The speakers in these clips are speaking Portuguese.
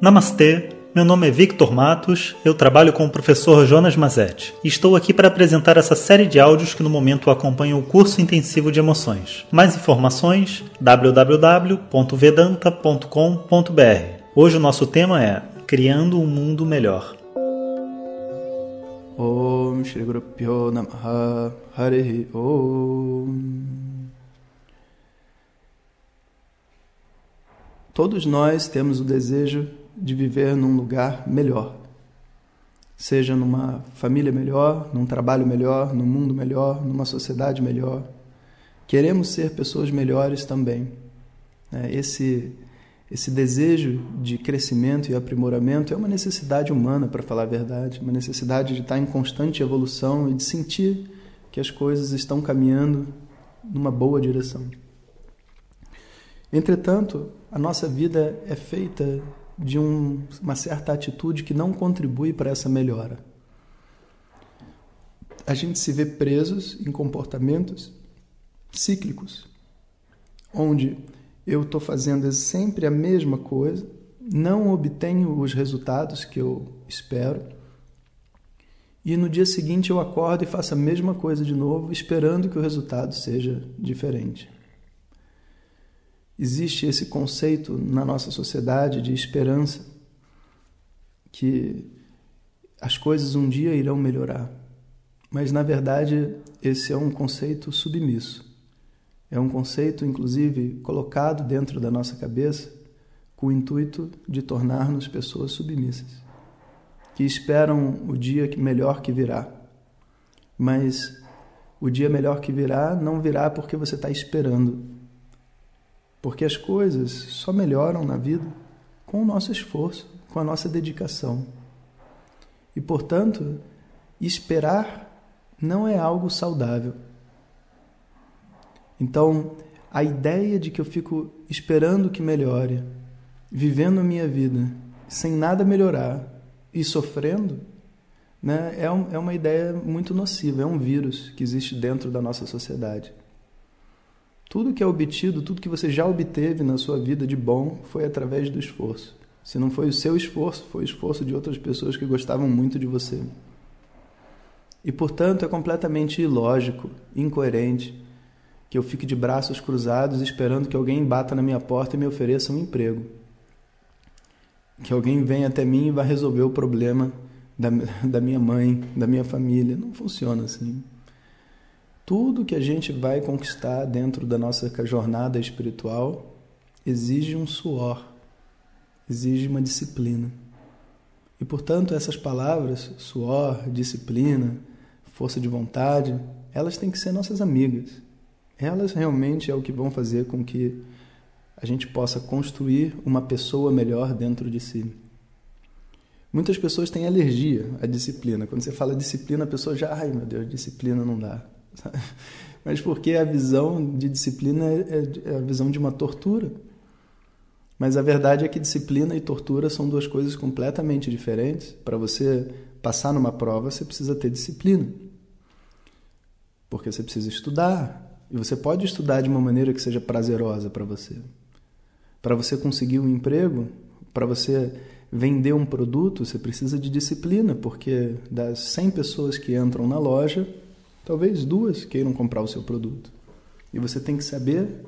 Namastê, meu nome é Victor Matos, eu trabalho com o professor Jonas Mazetti e estou aqui para apresentar essa série de áudios que no momento acompanham o curso intensivo de emoções. Mais informações www.vedanta.com.br. Hoje o nosso tema é Criando um Mundo Melhor. Todos nós temos o desejo de viver num lugar melhor. Seja numa família melhor, num trabalho melhor, num mundo melhor, numa sociedade melhor. Queremos ser pessoas melhores também. Né? Esse, esse desejo de crescimento e aprimoramento é uma necessidade humana, para falar a verdade, uma necessidade de estar em constante evolução e de sentir que as coisas estão caminhando numa boa direção. Entretanto, a nossa vida é feita de um, uma certa atitude que não contribui para essa melhora. A gente se vê presos em comportamentos cíclicos, onde eu estou fazendo sempre a mesma coisa, não obtenho os resultados que eu espero, e no dia seguinte eu acordo e faço a mesma coisa de novo, esperando que o resultado seja diferente. Existe esse conceito na nossa sociedade de esperança, que as coisas um dia irão melhorar. Mas, na verdade, esse é um conceito submisso. É um conceito, inclusive, colocado dentro da nossa cabeça com o intuito de tornar-nos pessoas submissas, que esperam o dia melhor que virá. Mas o dia melhor que virá não virá porque você está esperando porque as coisas só melhoram na vida com o nosso esforço, com a nossa dedicação. E, portanto, esperar não é algo saudável. Então, a ideia de que eu fico esperando que melhore, vivendo a minha vida sem nada melhorar e sofrendo, né, é, um, é uma ideia muito nociva, é um vírus que existe dentro da nossa sociedade. Tudo que é obtido, tudo que você já obteve na sua vida de bom foi através do esforço. Se não foi o seu esforço, foi o esforço de outras pessoas que gostavam muito de você. E, portanto, é completamente ilógico, incoerente, que eu fique de braços cruzados esperando que alguém bata na minha porta e me ofereça um emprego. Que alguém venha até mim e vá resolver o problema da, da minha mãe, da minha família. Não funciona assim. Tudo que a gente vai conquistar dentro da nossa jornada espiritual exige um suor, exige uma disciplina. E, portanto, essas palavras, suor, disciplina, força de vontade, elas têm que ser nossas amigas. Elas realmente é o que vão fazer com que a gente possa construir uma pessoa melhor dentro de si. Muitas pessoas têm alergia à disciplina. Quando você fala disciplina, a pessoa já, ai meu Deus, disciplina não dá. Mas porque a visão de disciplina é, é a visão de uma tortura. Mas a verdade é que disciplina e tortura são duas coisas completamente diferentes. Para você passar numa prova, você precisa ter disciplina. Porque você precisa estudar. E você pode estudar de uma maneira que seja prazerosa para você. Para você conseguir um emprego, para você vender um produto, você precisa de disciplina, porque das 100 pessoas que entram na loja, Talvez duas queiram comprar o seu produto. E você tem que saber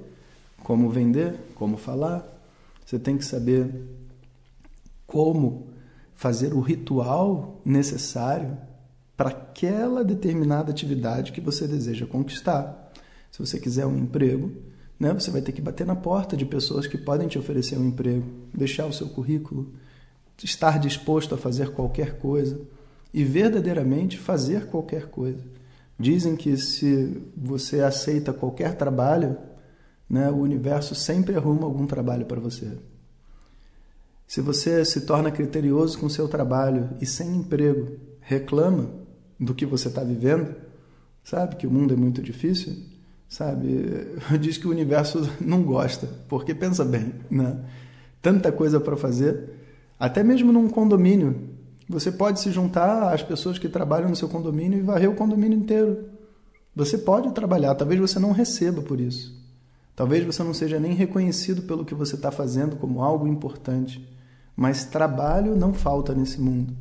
como vender, como falar, você tem que saber como fazer o ritual necessário para aquela determinada atividade que você deseja conquistar. Se você quiser um emprego, né, você vai ter que bater na porta de pessoas que podem te oferecer um emprego, deixar o seu currículo, estar disposto a fazer qualquer coisa e verdadeiramente fazer qualquer coisa. Dizem que se você aceita qualquer trabalho, né, o universo sempre arruma algum trabalho para você. Se você se torna criterioso com seu trabalho e sem emprego, reclama do que você está vivendo, sabe que o mundo é muito difícil, sabe? Diz que o universo não gosta, porque pensa bem, né? Tanta coisa para fazer, até mesmo num condomínio, você pode se juntar às pessoas que trabalham no seu condomínio e varrer o condomínio inteiro. Você pode trabalhar, talvez você não receba por isso. Talvez você não seja nem reconhecido pelo que você está fazendo como algo importante. mas trabalho não falta nesse mundo.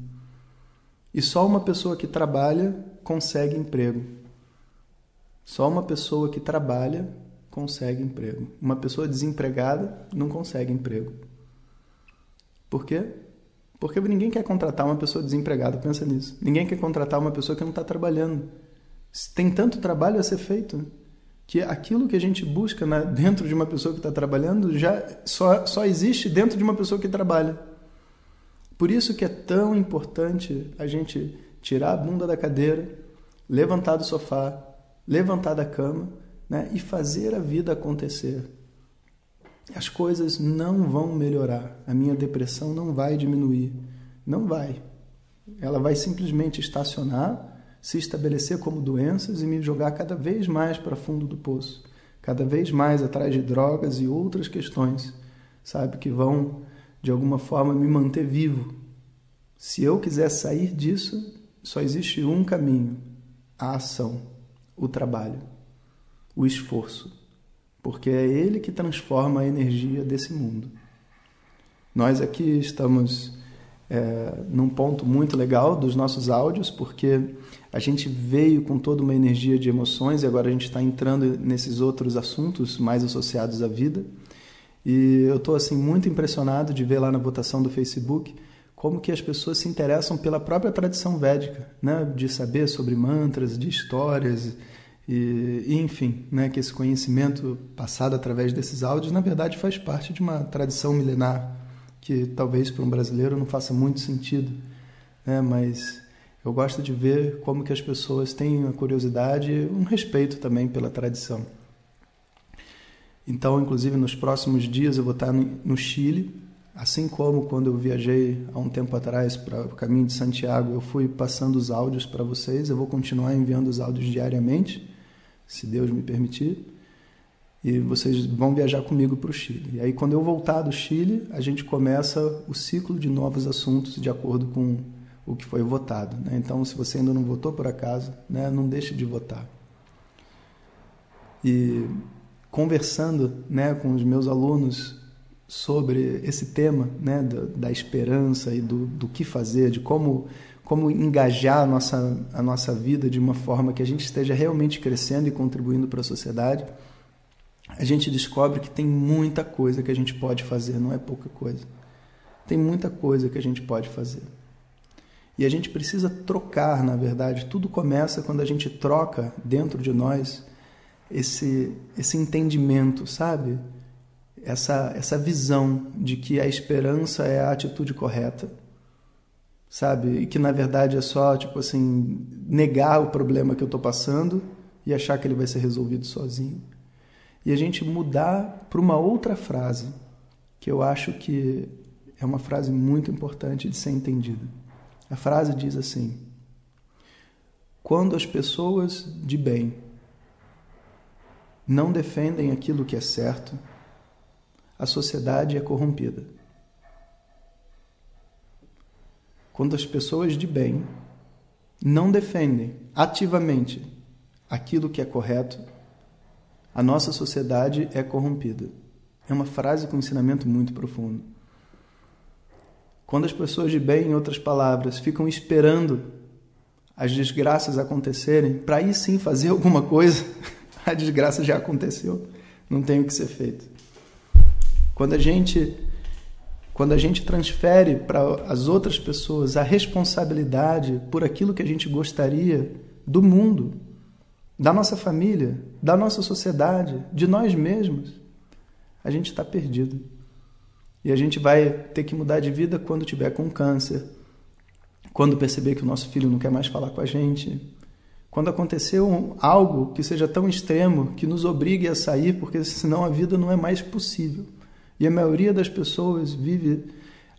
E só uma pessoa que trabalha consegue emprego. Só uma pessoa que trabalha consegue emprego. Uma pessoa desempregada não consegue emprego. Por quê? Porque ninguém quer contratar uma pessoa desempregada, pensa nisso. Ninguém quer contratar uma pessoa que não está trabalhando. Tem tanto trabalho a ser feito que aquilo que a gente busca né, dentro de uma pessoa que está trabalhando já só, só existe dentro de uma pessoa que trabalha. Por isso que é tão importante a gente tirar a bunda da cadeira, levantar do sofá, levantar da cama né, e fazer a vida acontecer as coisas não vão melhorar, a minha depressão não vai diminuir. Não vai. Ela vai simplesmente estacionar, se estabelecer como doenças e me jogar cada vez mais para fundo do poço, cada vez mais atrás de drogas e outras questões, sabe, que vão de alguma forma me manter vivo. Se eu quiser sair disso, só existe um caminho: a ação, o trabalho, o esforço porque é Ele que transforma a energia desse mundo. Nós aqui estamos é, num ponto muito legal dos nossos áudios, porque a gente veio com toda uma energia de emoções e agora a gente está entrando nesses outros assuntos mais associados à vida. E eu estou assim muito impressionado de ver lá na votação do Facebook como que as pessoas se interessam pela própria tradição védica, né? de saber sobre mantras, de histórias e, enfim, né, que esse conhecimento passado através desses áudios, na verdade, faz parte de uma tradição milenar que talvez para um brasileiro não faça muito sentido, né, mas eu gosto de ver como que as pessoas têm a curiosidade e um respeito também pela tradição. Então, inclusive, nos próximos dias eu vou estar no Chile, assim como quando eu viajei há um tempo atrás para o caminho de Santiago, eu fui passando os áudios para vocês, eu vou continuar enviando os áudios diariamente se Deus me permitir. E vocês vão viajar comigo para o Chile. E aí, quando eu voltar do Chile, a gente começa o ciclo de novos assuntos de acordo com o que foi votado. Né? Então, se você ainda não votou por acaso, né, não deixe de votar. E conversando né, com os meus alunos sobre esse tema né, da, da esperança e do, do que fazer, de como como engajar a nossa, a nossa vida de uma forma que a gente esteja realmente crescendo e contribuindo para a sociedade, a gente descobre que tem muita coisa que a gente pode fazer, não é pouca coisa. Tem muita coisa que a gente pode fazer. E a gente precisa trocar, na verdade, tudo começa quando a gente troca dentro de nós esse, esse entendimento, sabe? Essa, essa visão de que a esperança é a atitude correta sabe? E que na verdade é só, tipo assim, negar o problema que eu estou passando e achar que ele vai ser resolvido sozinho. E a gente mudar para uma outra frase, que eu acho que é uma frase muito importante de ser entendida. A frase diz assim: Quando as pessoas de bem não defendem aquilo que é certo, a sociedade é corrompida. Quando as pessoas de bem não defendem ativamente aquilo que é correto, a nossa sociedade é corrompida. É uma frase com ensinamento muito profundo. Quando as pessoas de bem, em outras palavras, ficam esperando as desgraças acontecerem para aí sim fazer alguma coisa, a desgraça já aconteceu, não tem o que ser feito. Quando a gente quando a gente transfere para as outras pessoas a responsabilidade por aquilo que a gente gostaria do mundo, da nossa família, da nossa sociedade, de nós mesmos, a gente está perdido. E a gente vai ter que mudar de vida quando tiver com câncer, quando perceber que o nosso filho não quer mais falar com a gente, quando aconteceu algo que seja tão extremo que nos obrigue a sair, porque senão a vida não é mais possível. E a maioria das pessoas vive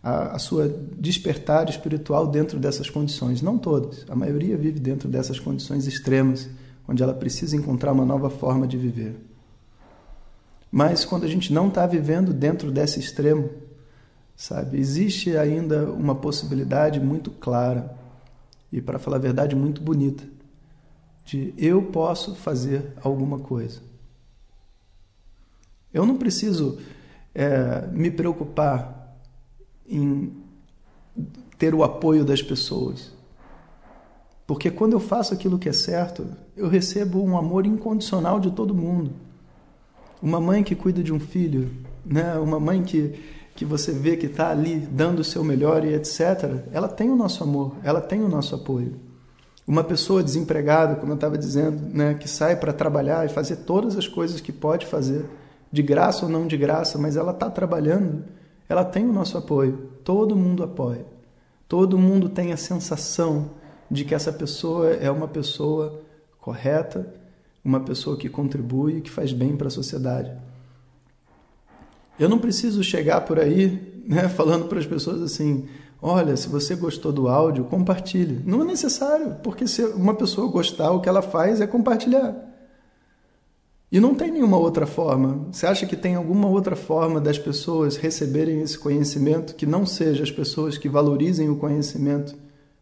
a, a, sua despertar espiritual dentro dessas condições. Não todas, a maioria vive dentro dessas condições extremas, onde ela precisa encontrar uma nova forma de viver. Mas quando a gente não está vivendo dentro desse extremo, sabe, existe ainda uma possibilidade muito clara e, para falar a verdade, muito bonita de eu posso fazer alguma coisa. Eu não preciso é, me preocupar em ter o apoio das pessoas. Porque quando eu faço aquilo que é certo, eu recebo um amor incondicional de todo mundo. Uma mãe que cuida de um filho, né? uma mãe que, que você vê que está ali dando o seu melhor e etc., ela tem o nosso amor, ela tem o nosso apoio. Uma pessoa desempregada, como eu estava dizendo, né? que sai para trabalhar e fazer todas as coisas que pode fazer, de graça ou não de graça, mas ela está trabalhando, ela tem o nosso apoio. Todo mundo apoia. Todo mundo tem a sensação de que essa pessoa é uma pessoa correta, uma pessoa que contribui, que faz bem para a sociedade. Eu não preciso chegar por aí né, falando para as pessoas assim: olha, se você gostou do áudio, compartilhe. Não é necessário, porque se uma pessoa gostar, o que ela faz é compartilhar. E não tem nenhuma outra forma. Você acha que tem alguma outra forma das pessoas receberem esse conhecimento que não seja as pessoas que valorizem o conhecimento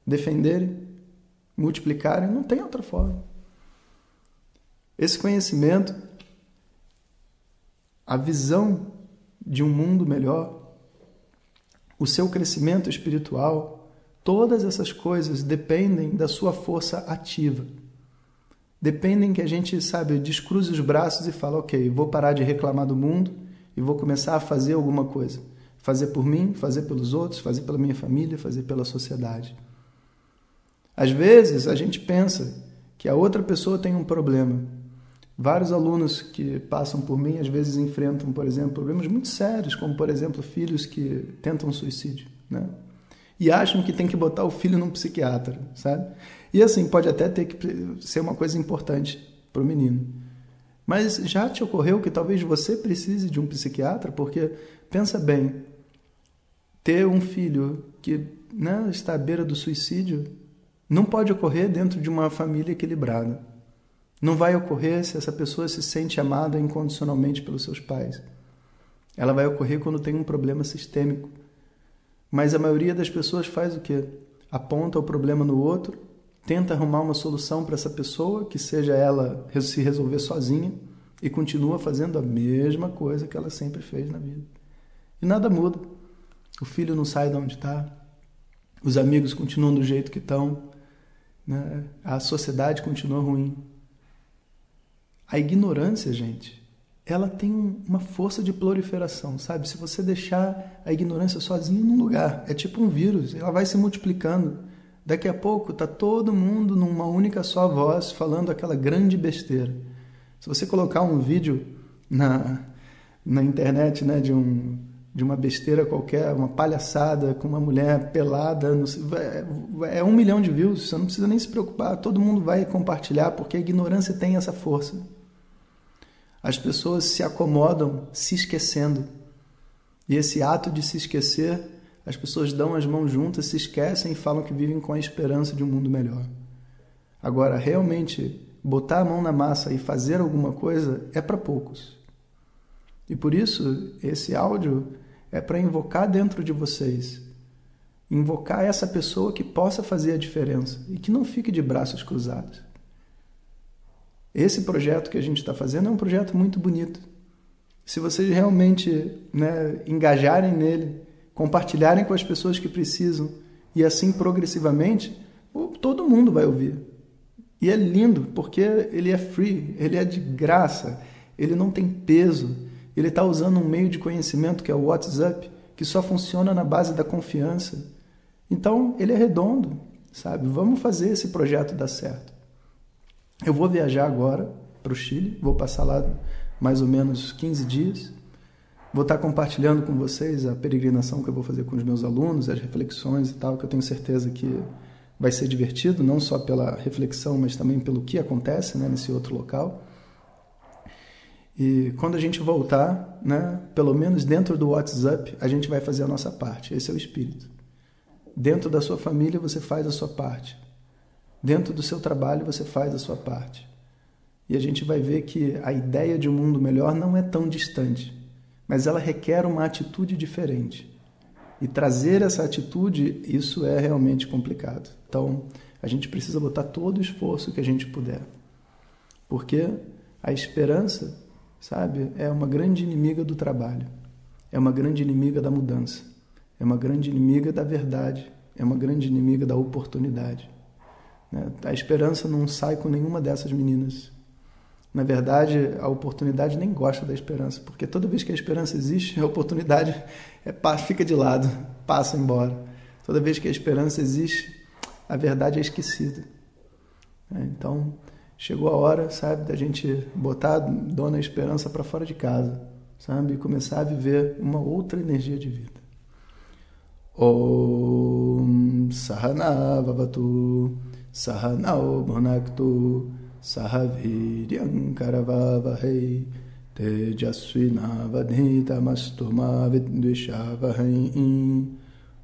defenderem, multiplicarem? Não tem outra forma. Esse conhecimento, a visão de um mundo melhor, o seu crescimento espiritual, todas essas coisas dependem da sua força ativa. Dependem que a gente, sabe, descruze os braços e fala, ok, vou parar de reclamar do mundo e vou começar a fazer alguma coisa. Fazer por mim, fazer pelos outros, fazer pela minha família, fazer pela sociedade. Às vezes a gente pensa que a outra pessoa tem um problema Vários alunos que passam por mim às vezes enfrentam, por exemplo, problemas muito sérios, como por exemplo filhos que tentam suicídio, né? E acham que tem que botar o filho num psiquiatra, sabe? E assim pode até ter que ser uma coisa importante para o menino. Mas já te ocorreu que talvez você precise de um psiquiatra, porque pensa bem, ter um filho que né, está à beira do suicídio não pode ocorrer dentro de uma família equilibrada. Não vai ocorrer se essa pessoa se sente amada incondicionalmente pelos seus pais. Ela vai ocorrer quando tem um problema sistêmico. Mas a maioria das pessoas faz o quê? Aponta o problema no outro, tenta arrumar uma solução para essa pessoa, que seja ela se resolver sozinha, e continua fazendo a mesma coisa que ela sempre fez na vida. E nada muda. O filho não sai de onde está, os amigos continuam do jeito que estão, né? a sociedade continua ruim. A ignorância, gente, ela tem uma força de proliferação, sabe? Se você deixar a ignorância sozinha num lugar, é tipo um vírus, ela vai se multiplicando. Daqui a pouco tá todo mundo numa única só voz falando aquela grande besteira. Se você colocar um vídeo na, na internet, né, de um de uma besteira qualquer, uma palhaçada com uma mulher pelada, é, é um milhão de views, você não precisa nem se preocupar, todo mundo vai compartilhar, porque a ignorância tem essa força. As pessoas se acomodam se esquecendo. E esse ato de se esquecer, as pessoas dão as mãos juntas, se esquecem e falam que vivem com a esperança de um mundo melhor. Agora, realmente, botar a mão na massa e fazer alguma coisa é para poucos. E por isso, esse áudio é para invocar dentro de vocês invocar essa pessoa que possa fazer a diferença e que não fique de braços cruzados. Esse projeto que a gente está fazendo é um projeto muito bonito. Se vocês realmente né, engajarem nele, compartilharem com as pessoas que precisam e assim progressivamente, todo mundo vai ouvir. E é lindo porque ele é free, ele é de graça, ele não tem peso, ele está usando um meio de conhecimento que é o WhatsApp, que só funciona na base da confiança. Então ele é redondo, sabe? Vamos fazer esse projeto dar certo. Eu vou viajar agora para o Chile, vou passar lá mais ou menos 15 dias. Vou estar compartilhando com vocês a peregrinação que eu vou fazer com os meus alunos, as reflexões e tal, que eu tenho certeza que vai ser divertido, não só pela reflexão, mas também pelo que acontece né, nesse outro local. E quando a gente voltar, né, pelo menos dentro do WhatsApp, a gente vai fazer a nossa parte. Esse é o espírito. Dentro da sua família, você faz a sua parte. Dentro do seu trabalho você faz a sua parte. E a gente vai ver que a ideia de um mundo melhor não é tão distante, mas ela requer uma atitude diferente. E trazer essa atitude, isso é realmente complicado. Então, a gente precisa botar todo o esforço que a gente puder. Porque a esperança, sabe, é uma grande inimiga do trabalho. É uma grande inimiga da mudança. é uma grande inimiga da verdade, é uma grande inimiga da oportunidade. Né? A esperança não sai com nenhuma dessas meninas. Na verdade, a oportunidade nem gosta da esperança, porque toda vez que a esperança existe, a oportunidade é, fica de lado, passa embora. Toda vez que a esperança existe, a verdade é esquecida. É, então, chegou a hora, sabe, da gente botar a dona esperança para fora de casa, sabe, e começar a viver uma outra energia de vida. Om Sahana Vavatu Sahanao Bhunaktu Sahaviryam Karavavahai Tejasvinavadhitamastu Vidvishavahai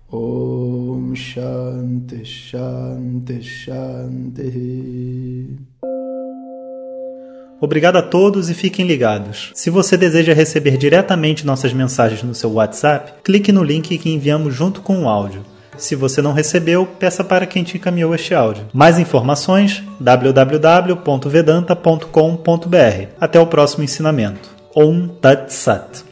Om Shanti Shanti Shanti Obrigado a todos e fiquem ligados. Se você deseja receber diretamente nossas mensagens no seu WhatsApp, clique no link que enviamos junto com o áudio. Se você não recebeu, peça para quem te encaminhou este áudio. Mais informações: www.vedanta.com.br. Até o próximo ensinamento. Om Tat Sat.